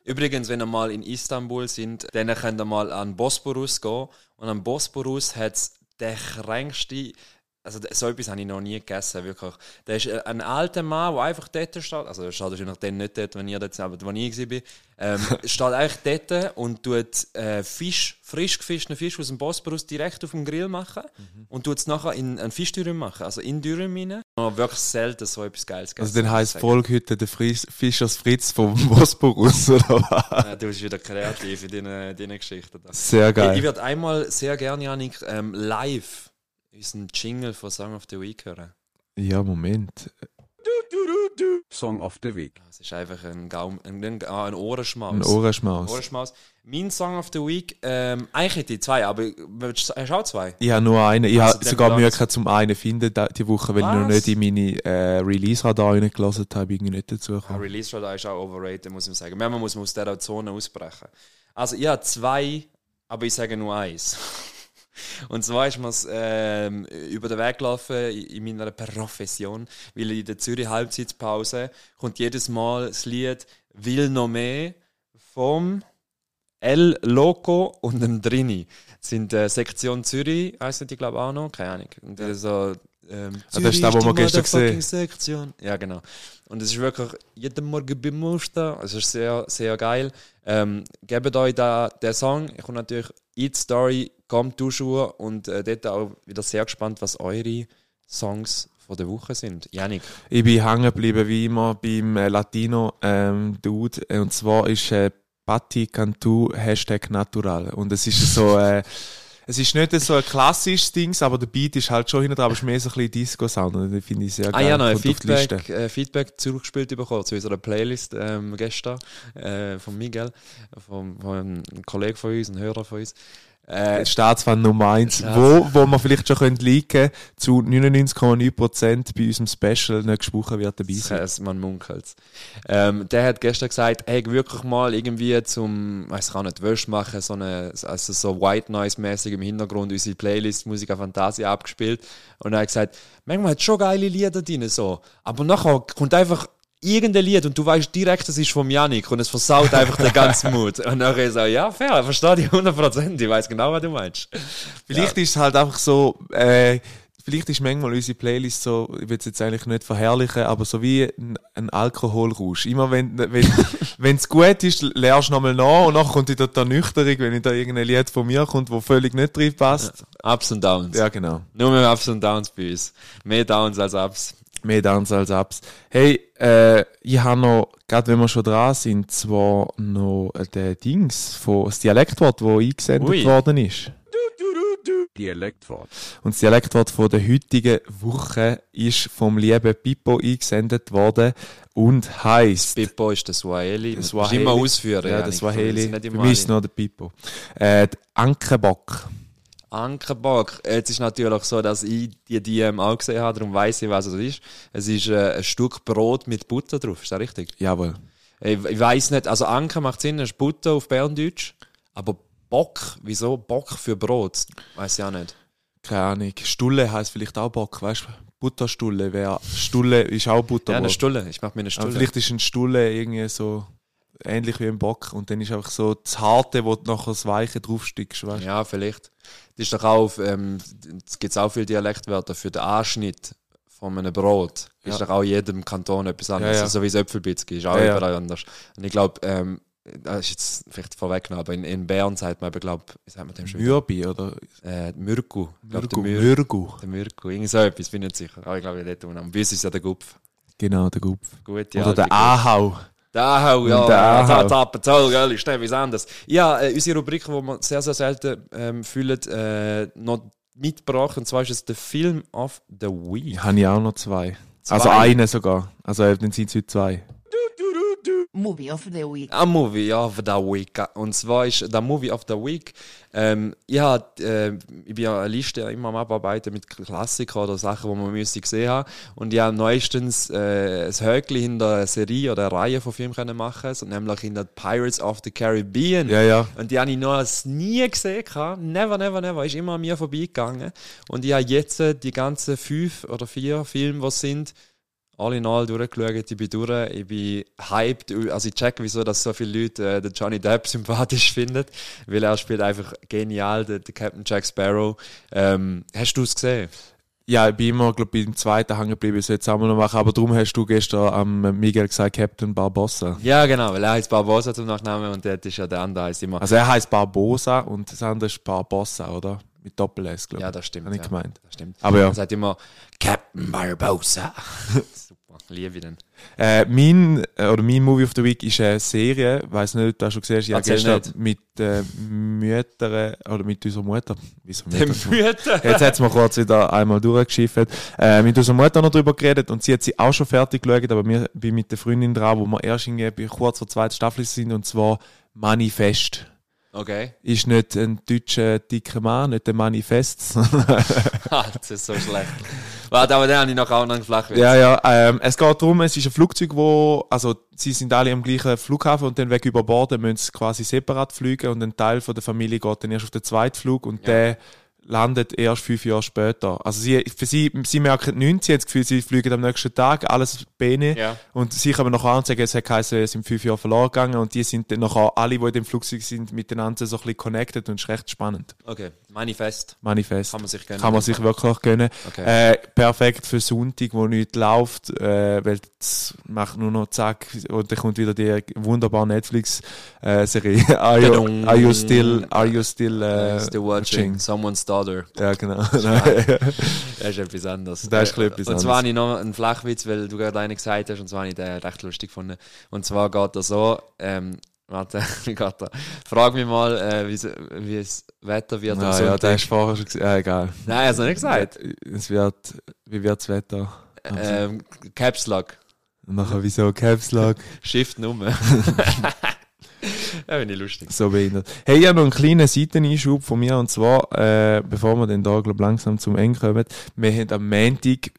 Übrigens, wenn ihr mal in Istanbul sind, dann könnt ihr mal an Bosporus gehen. Und am Bosporus hat es den kränksten, also so etwas habe ich noch nie gegessen, wirklich. Da ist äh, ein alter Mann, der einfach dort steht, also er steht wahrscheinlich dann nicht dort, wenn ihr dort seid, aber wenn ich war, ähm, steht eigentlich dort und tut äh, Fisch, frisch gefischenen Fisch aus dem Bosporus direkt auf dem Grill machen und tut es nachher in einen Fischdürüm machen, also in Dürüm rein. Und wirklich selten so etwas Geiles Also gegessen, dann muss ich heisst. Folge heute der Fris Fischers Fritz vom Bosporus, oder was? Ja, du bist wieder kreativ in deinen, deinen Geschichten. Sehr Ich, ich geil. würde einmal sehr gerne, Janik, ähm, live unseren Jingle von Song of the Week hören. Ja, Moment. Song of the Week. Das ist einfach ein, Gaum, ein, ein, ah, ein Ohrenschmaus. Ein Ohrenschmaus. Ohrenschmaus. Mein Song of the Week, ähm, eigentlich hätte ich zwei, aber willst du- hast du auch zwei? Ich habe nur einen. Ich Also, habe sogar Mühe gehabt, zum einen finden die Woche, weil ich noch Was? nicht in meine äh, Release-Radar reingelassen habe, irgendwie nicht dazu Ah, gekommen. Release Radar ist auch overrated, muss ich sagen. Manchmal muss man aus dieser Zone ausbrechen. Also ich habe zwei, aber ich sage nur eins. Und zwar ist mir ähm, über den Weg gelaufen in in meiner Profession, weil in der Zürich Halbzeitpause kommt jedes Mal das Lied «Will noch mehr» vom El Loco und dem Drini. Das sind äh, Sektion Zürich, heisst die glaube auch noch, keine Ahnung. Und ja. so, ähm, Ah, das ist das, was wir die gestern gesehen Sektion. Ja, genau. Und es ist wirklich jeden Morgen beim Muster. Es ist sehr, sehr geil. Ähm, gebt euch da den Song. Ich komme natürlich Eat Story, kommt Duschur und äh, dort auch wieder sehr gespannt, was eure Songs von der Woche sind. Janik. Ich bin hängen geblieben, wie immer, beim äh, Latino-Dude. und zwar ist äh, Patti Cantu Hashtag Natural. Und es ist so, äh, es ist nicht so ein klassisches Ding, aber der Beat ist halt schon hinten dran, aber es ist mehr so ein bisschen Disco-Sound. Und das finde ich sehr Ah geil. ja, noch ein. Feedback, äh, Feedback zurückgespielt bekommen zu unserer Playlist ähm, gestern äh, von Miguel, von, von einem Kollegen von uns, einem Hörer von uns. Äh, Staatsfan Nummer 1, Staats- wo, wo man vielleicht schon könnte liken zu 99,9% bei unserem Special nächste Woche wird dabei sein. Das man munkelt. Ähm, der hat gestern gesagt, hey, wirklich mal irgendwie zum, weiß ich nicht, Wäsche machen, so eine, also so White Noise-mäßig im Hintergrund unsere Playlist Musica Fantasia abgespielt. Und er hat gesagt, manchmal hat schon geile Lieder drin, so. Aber nachher kommt einfach irgendein Lied und du weißt direkt, das ist vom Yannick und es versaut einfach den ganzen Mut. Und nachher er, ja, fair, verstehe dich 100%, ich weiß genau, was du meinst. Vielleicht ist es halt einfach so, äh, vielleicht ist manchmal unsere Playlist so, ich will es jetzt eigentlich nicht verherrlichen, aber so wie ein, ein Alkoholrausch. Immer wenn wenn es gut ist, lernst du nochmal nach und dann kommt wieder die Ernüchterung, wenn da irgendein Lied von mir kommt, wo völlig nicht drin passt. Ups und Downs. Ja, genau. Nur mehr Ups und Downs bei uns. Mehr Downs als Ups. Mehr Downs als Ups. Hey, äh, ich habe noch, gerade wenn wir schon dran sind, zwar noch äh, den Dings, von, das Dialektwort, das eingesendet Ui. worden ist. Dialektwort. Und das Dialektwort von der heutigen Woche ist vom lieben Pippo eingesendet worden und heisst. Pippo ist der Swahili. Das Das war immer ausführen. Ja, Janik. das nicht Für immer mich ist noch der Pippo. Äh, Ankenbock. Ankerbock. Jetzt ist natürlich so, dass ich die DM auch gesehen habe, darum weiss ich, was es ist. Es ist äh, ein Stück Brot mit Butter drauf, ist das richtig? Jawohl. Ich, ich weiss nicht, also Anker macht Sinn, es ist Butter auf Berndeutsch, aber Bock, wieso Bock für Brot? Weiß ich auch nicht. Keine Ahnung. Stulle heisst vielleicht auch Bock, weißt du? Butterstulle wäre. Stulle ist auch Ja, Butterbrot. eine Stulle. Ich mach mir eine Aber Stulle. vielleicht ist ein Stulle irgendwie so ähnlich wie ein Bock und dann ist einfach so das Harte, wo du nachher das Weiche draufstickst, weißt? Ja, vielleicht. Das ist doch auch, ähm, es gibt auch viele Dialektwörter für den Anschnitt von einem Brot Ja. ist doch auch in jedem Kanton etwas anderes. Ja, ja. So wie das Äpfelbitzki ist auch Ja, überall anders. Und ich glaube, ähm, das ist jetzt vielleicht vorweggenommen, aber in, in Bern sagt man eben, glaube wie sagt man dem schon? Mürbi oder Äh. Ich Mürgu. Mür Mürgu. der Mürku. Irgendwie so etwas, bin nicht sicher. Aber ich glaube, dort unten. Bei uns ist ja der Gupf. Genau, der Gupf. Gut, ja. Oder der Ahau. Der Ahau, ja. Der Ahau. Der Tappenzell, gell, ist etwas anderes. Ja, äh, unsere Rubrik, die wir sehr, sehr selten ähm, fühlen, äh, noch mitgebracht. Und zwar ist es der Film of the Week. Habe ich auch noch zwei. Zwei? Also einen sogar. Also dann sind es heute zwei. Movie of the Week. Ein Movie of the Week. Und zwar ist der Movie of the Week. Ähm, ich, hab, äh, ich bin ja eine Liste immer am Abarbeiten mit Klassikern oder Sachen, die man müsste gesehen haben. Und ich habe neuestens äh, ein Höckchen hinter einer Serie oder einer Reihe von Filmen können machen, so nämlich hinter Pirates of the Caribbean. Ja, ja. Und die habe ich noch nie gesehen. Never, never, never. Ist immer an mir vorbeigegangen. Und ich habe jetzt die ganzen fünf oder vier Filme, die es sind, all in all durchgeschaut. Ich bin durch. Ich bin hyped. Also ich check, wieso dass so viele Leute äh, den Johnny Depp sympathisch finden. Weil er spielt einfach genial, den, den Captain Jack Sparrow. Ähm, hast du es gesehen? Ja, ich bin immer, glaube ich, beim zweiten hängen geblieben, ich soll jetzt auch noch machen. Aber darum hast du gestern am Miguel gesagt, Captain Barbossa. Ja, genau. Weil er heißt Barbosa zum Nachnamen und dort ist ja der andere heißt immer. Also er heißt Barbosa und das andere ist Barbossa, oder? Mit Doppel-S, glaube ich. Ja, das stimmt. Habe ich ja. gemeint. Das stimmt. Aber ja. Er sagt immer Captain Barbosa. Super. Liebe ich den. Äh, mein, äh, oder mein Movie of the Week ist eine Serie, weiß nicht, ob du das schon gesehen hast. Ich habe gestern mit äh, Müttern, oder mit unserer Mutter, wieso Mütter? Mütter. Jetzt hat es mir kurz wieder einmal durchgeschifft. Äh, mit unserer Mutter noch drüber geredet und sie hat sie auch schon fertig geschaut, aber wir bin mit der Freundin dran, wo wir erst irgendwie kurz vor der zweiten Staffel sind und zwar Manifest. Okay. Ist nicht ein deutscher dicker Mann, nicht der Manifest, Ah, das ist so schlecht. Warte, aber den habe ich noch auch noch flach. Ja, ja, ähm, es geht darum, es ist ein Flugzeug, wo, also, sie sind alle am gleichen Flughafen und dann weg über Bord, dann müssen sie quasi separat fliegen und ein Teil von der Familie geht dann erst auf den zweiten Flug und der landet erst fünf Jahre später. Also sie, für sie, sie merken nichts, sie haben das Gefühl, sie fliegen am nächsten Tag, alles Bene. Ja. Und sie kommen nachher und sagen, es hat geheißen, es sind fünf Jahre verloren gegangen und die sind dann nachher, alle, die in dem Flugzeug sind, miteinander so ein bisschen connected und es ist recht spannend. Okay, Manifest. Manifest. Kann man sich gönnen. Kann man sich wirklich gönnen. Okay. Äh, perfekt für Sonntag, wo nichts läuft, äh, weil es macht nur noch zack und dann kommt wieder die wunderbare Netflix-Serie. are, you, are you still, are you still, äh, Still watching someone's daughter. Ja, genau. Das ist etwas anderes. Das ist ein bisschen etwas Und zwar habe ich noch einen Flachwitz, weil du gerade einen gesagt hast, und zwar habe ich den recht lustig gefunden. Und zwar geht er so, ähm, warte, er? Frag mich mal, äh, wie, das Wetter wird ja, ja, das ist vorher schon gesagt. Ja, egal. Nein, hast du nicht gesagt. Es wird, wie wird das Wetter? Ähm, Caps Lock. Nachher wieso Caps Lock? Shift Nummer. ja, finde ich lustig. So behindert. Hey, ich habe noch einen kleinen Seiteneinschub von mir, und zwar, äh, bevor wir da, glaub, langsam zum Ende kommen, wir haben am Montag,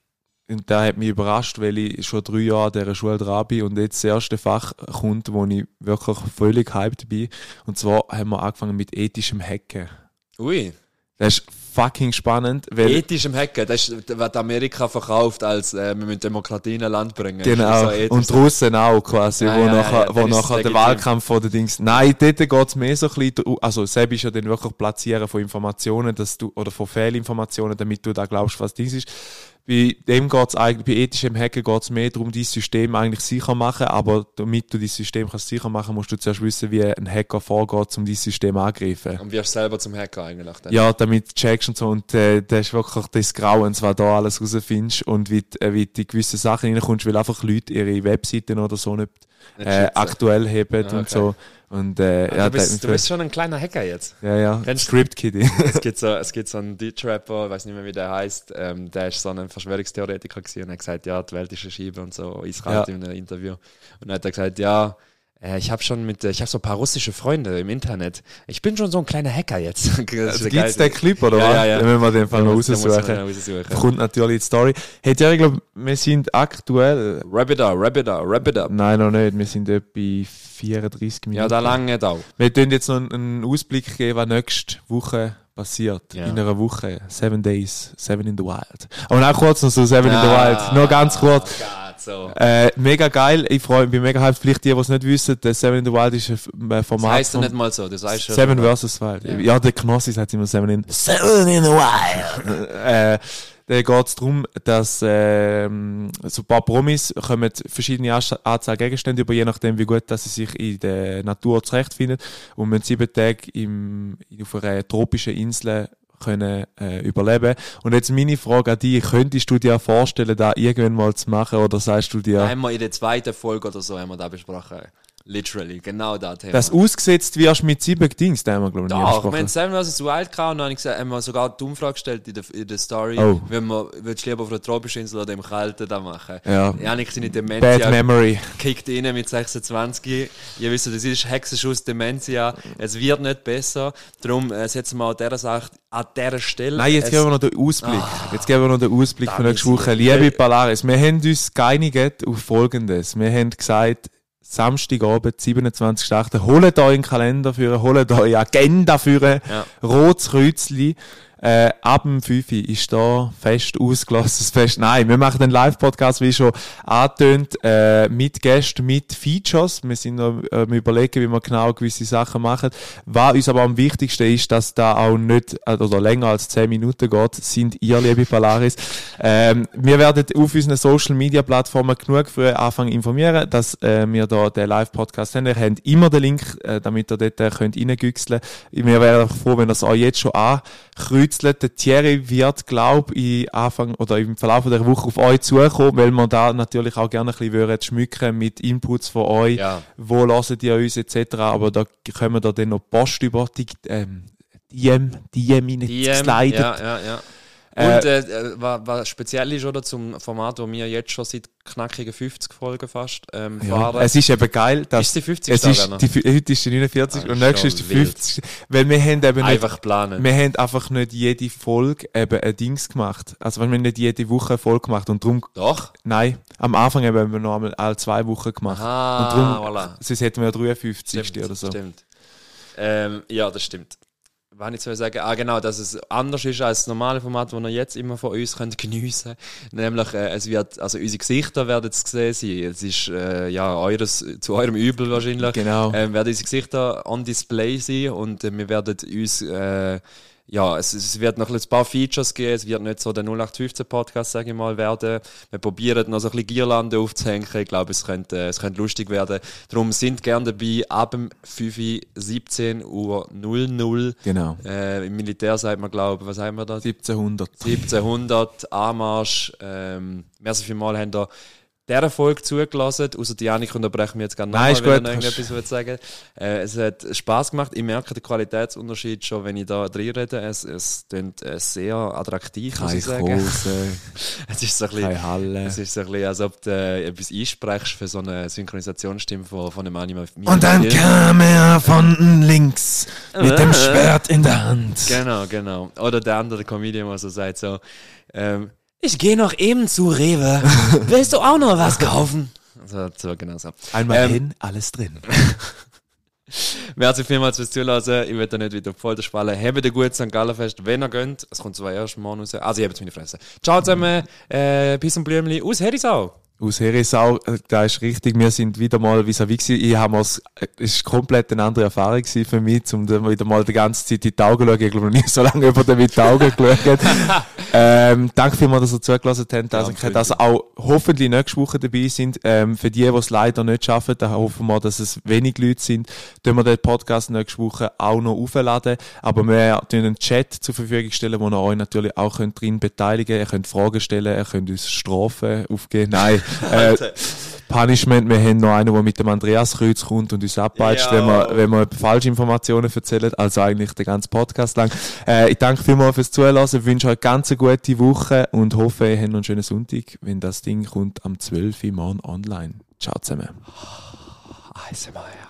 und der hat mich überrascht, weil ich schon drei Jahre an dieser Schule dran bin und jetzt das erste Fach kommt, wo ich wirklich völlig hyped bin. Und zwar haben wir angefangen mit ethischem Hacken. Ui. Das ist fucking spannend, weil... Ethischem Hacken, das ist, was Amerika verkauft, als äh, wir müssen Demokratie in ein Land bringen. Genau, So und die Russen auch quasi, Ja, wo ja, nachher, ja, wo nachher der. Wahlkampf von den Dings. Nein, dort geht es mehr so ein bisschen, also Seb ist ja dann wirklich Platzieren von Informationen, dass du, oder von Fehlinformationen, damit du da glaubst, was dies ist. Bei dem geht's eigentlich, bei ethischem Hacken geht es mehr darum, dein System eigentlich sicher machen, aber damit du dein System kannst sicher machen, musst du zuerst wissen, wie ein Hacker vorgeht, um dein System angreifen. Und wirst selber zum Hacker eigentlich. Dann. Ja, damit checkst und so. Und äh, das ist wirklich das Grauens, was da alles rausfindest und wie, äh, wie du in gewisse Sachen reinkommst, weil einfach Leute ihre Webseiten oder so nicht, äh, aktuell haben Ah, und okay. so. Und äh, Ah, ja, du, bist, du bist schon ein kleiner Hacker jetzt. ja, ja, Kennst- Script Kiddie. es gibt so, es gibt so einen Deutsch-Rapper, ich weiß nicht mehr, wie der heißt, ähm, der ist so ein Verschwörungstheoretiker gewesen und hat gesagt, ja, die Welt ist eine Scheibe und so, eiskalt Ja. in einem Interview. Und dann hat er gesagt, ja, ich habe schon mit, äh, ich habe so ein paar russische Freunde im Internet. Ich bin schon so ein kleiner Hacker jetzt. Also, der Gibt's den Clip, oder Ja, was? ja, ja. Müssen wir den Fall noch raussuchen. Kommt natürlich die Story. Hey, ja, ich glaube, wir sind aktuell, Wrap it up, wrap it up, wrap it up. nein, noch nicht, wir sind etwa bei 34 Minuten. Ja, da lange auch. Wir tun jetzt noch einen- Ausblick geben, was nächste Woche passiert. Ja. In einer Woche. Seven Days, Seven in the Wild. Und auch kurz noch so Seven in the Ah, Wild. Nur ganz kurz. Gott. So. Äh, mega geil, ich freue bin mega hyped. Vielleicht die, die es nicht wissen, der Seven in the Wild ist ein äh, Format. Das heisst ja nicht mal so, das heißt schon. Seven vs. Wild. Ja, der Knossi sagt immer Seven in, Seven in the Wild. äh, da geht es darum, dass ähm, so ein paar Promis kommen verschiedene Anzahl Gegenstände über, je nachdem, wie gut dass sie sich in der Natur zurechtfinden und müssen sieben Tage im, auf einer tropischen Insel können äh, überleben. Und jetzt meine Frage an dich, könntest du dir vorstellen, da irgendwann mal zu machen oder sagst du dir, Haben wir in der zweiten Folge oder so haben wir da besprochen. Literally, genau das Thema. dass ausgesetzt wirst mit sieben Dings, da haben wir glaube ich Doch, wir haben Seven vs. Wild gehabt und dann habe ich gesagt, haben wir sogar die Umfrage gestellt in der, in der Story, Oh. wenn man, würdest du lieber auf einer tropischen Insel oder im Kalten da machen? Ja. Janik seine Bad Dementia Memory. kickt rein mit 26. Ihr wisst, das ist Hexenschuss Dementia. Es wird nicht besser. Darum äh, setzen wir an dieser Sache, an dieser Stelle. Nein, jetzt geben wir noch den Ausblick. jetzt geben wir noch den Ausblick von Damit nächster Woche. Liebe Polaris, wir haben uns geeinigt auf Folgendes. Wir haben gesagt, Samstagabend, 27.8. Holt euch einen Kalender für, holt euch eine Agenda für, Ja. rotes Kreuzli. Äh, ab dem 5 Uhr ist da fest ausgelassenes Fest. Nein, wir machen den Live-Podcast, wie schon angetönt, äh, mit Gästen, mit Features. Wir sind noch äh, überlegen, wie wir genau gewisse Sachen machen. Was uns aber am wichtigsten ist, dass da auch nicht, äh, oder länger als 10 Minuten geht, sind ihr, liebe Polaris. Ähm, wir werden auf unseren Social-Media-Plattformen genug früh anfangen informieren, dass äh, wir da den Live-Podcast haben. Ihr habt immer den Link, äh, damit ihr dort äh, könnt reingüchseln könnt. Wir wären froh, wenn ihr es auch jetzt schon ankreuzelt. Der Thierry wird, glaube ich, Anfang oder im Verlauf der Woche auf euch zukommen, weil wir da natürlich auch gerne ein bisschen würden schmücken mit Inputs von euch. Ja. Wo lasst ihr uns etc. Aber da kommen da dann noch Post über die, ähm, DM, DM DM, ja, ja, ja. Äh, Und äh, äh, was, was speziell ist, oder, zum Format, wo wir jetzt schon seit knackigen 50 Folgen fast ähm, Ja, fahren. es ist eben geil, dass Ist die 50. es ist die, heute ist die 49 Ah, und nächstes ist die wild. 50. Weil wir haben eben nicht, Einfach planen. wir haben einfach nicht jede Folge eben ein Dings gemacht. Also wir haben nicht jede Woche eine Folge gemacht und darum, Doch. nein, am Anfang haben wir noch einmal alle zwei Wochen gemacht. Ah, und darum, voilà. sonst hätten wir ja 53. Stimmt, oder so. Stimmt. Ähm, ja, das stimmt. Was ich sagen, ah genau, dass es anders ist als das normale Format, das ihr jetzt immer von uns könnt geniessen Nämlich, äh, es wird, also unsere Gesichter werden zu sehen sein. Es ist, äh, ja, eures, zu eurem Übel wahrscheinlich. Genau. Ähm, werden unsere Gesichter on Display sein und äh, wir werden uns, äh, ja, es, es wird noch ein paar Features geben, es wird nicht so der 0815 Podcast, sage ich mal, werden. Wir probieren noch so ein bisschen Girlande aufzuhängen, ich glaube, es könnte, es könnte lustig werden. Darum sind gerne dabei, ab dem 5 Uhr, 17 Uhr 00. Genau. Äh, Im Militär sagt man, glaube was haben wir da? 1700. 1700, Anmarsch. Ähm, merci vielmals, haben da dieser Folge zugelassen. Außer die Janik unterbrechen wir jetzt gerne nochmal, wenn gut, irgendetwas sagen äh, Es hat Spaß gemacht. Ich merke den Qualitätsunterschied schon, wenn ich da drin rede. Es, es klingt äh, sehr attraktiv, muss Keine ich sagen. Hose, Es ist so ein bisschen, keine Halle. es ist so ein bisschen, als ob du äh, etwas einsprechst für so eine Synchronisationsstimme von, von einem Anime. Und dann kam er von links mit dem Schwert in der Hand. Genau, genau. Oder der andere Comedian, der so sagt so, ähm, ich gehe noch eben zu Rewe. Willst du auch noch was kaufen? So, so genau so. Einmal Ähm, hin, alles drin. Merci vielmals fürs Zuhören. Ich will da nicht wieder auf Folter spannen. Habt ein gutes St. Gallenfest, wenn ihr könnt. Es kommt zwar erst morgen raus. Also, ich habe jetzt meine Fresse. Ciao zusammen. Äh, Peace und Blümli aus Herisau. Aus Herisau, äh, da ist richtig, wir sind wieder mal vis-à-vis gewesen. Ich habe es, es ist komplett eine andere Erfahrung für mich, um dann wieder mal die ganze Zeit in die Augen zu schauen. Ich glaube noch nie so lange über den mit die Augen geschaut. ähm, danke vielmals, dass ihr zugelassen habt, dass, Ja, dass auch hoffentlich nächste Woche dabei sind. Ähm, für die, die es leider nicht schaffen, da hoffen wir, dass es wenig Leute sind, tun wir den Podcast nächste Woche auch noch aufladen. Aber wir tun einen Chat zur Verfügung stellen, wo ihr euch natürlich auch könnt drin beteiligen könnt. Ihr könnt Fragen stellen, ihr könnt uns Strafen aufgeben. Nein, äh, Punishment. Wir haben noch einen, der mit dem Andreas Kreuz kommt und uns abpeitscht, wenn wir, wenn wir falsche Informationen erzählen. Also eigentlich den ganzen Podcast lang. Äh, ich danke vielmals fürs Zuhören, wünsche euch ganz eine gute Woche und hoffe, ihr habt noch einen schönen Sonntag, wenn das Ding kommt am 12. Uhr morgen online. Ciao zusammen. ASMR.